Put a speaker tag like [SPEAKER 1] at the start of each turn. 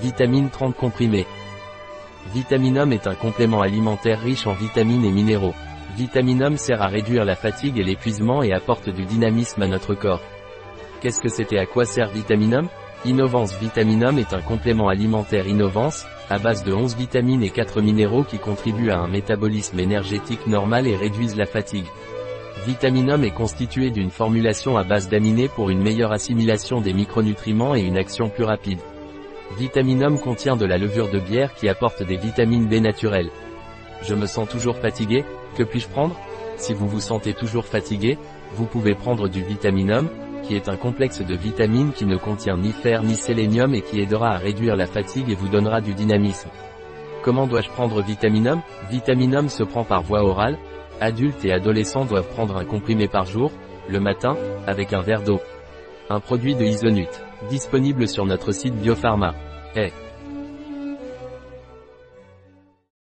[SPEAKER 1] Vitamine 30 comprimés. Vitaminum est un complément alimentaire riche en vitamines et minéraux. Vitaminum sert à réduire la fatigue et l'épuisement et apporte du dynamisme à notre corps. Qu'est-ce que c'était à quoi sert Vitaminum? Innovance Vitaminum est un complément alimentaire Innovance, à base de 11 vitamines et 4 minéraux qui contribuent à un métabolisme énergétique normal et réduisent la fatigue. Vitaminum est constitué d'une formulation à base d'aminés pour une meilleure assimilation des micronutriments et une action plus rapide. Vitaminum contient de la levure de bière qui apporte des vitamines B naturelles. Je me sens toujours fatigué, que puis-je prendre? Si vous vous sentez toujours fatigué, vous pouvez prendre du Vitaminum, qui est un complexe de vitamines qui ne contient ni fer ni sélénium et qui aidera à réduire la fatigue et vous donnera du dynamisme. Comment dois-je prendre Vitaminum? Vitaminum se prend par voie orale. Adultes et adolescents doivent prendre un comprimé par jour, le matin, avec un verre d'eau. Un produit de Isonut, disponible sur notre site Biopharma. Eh,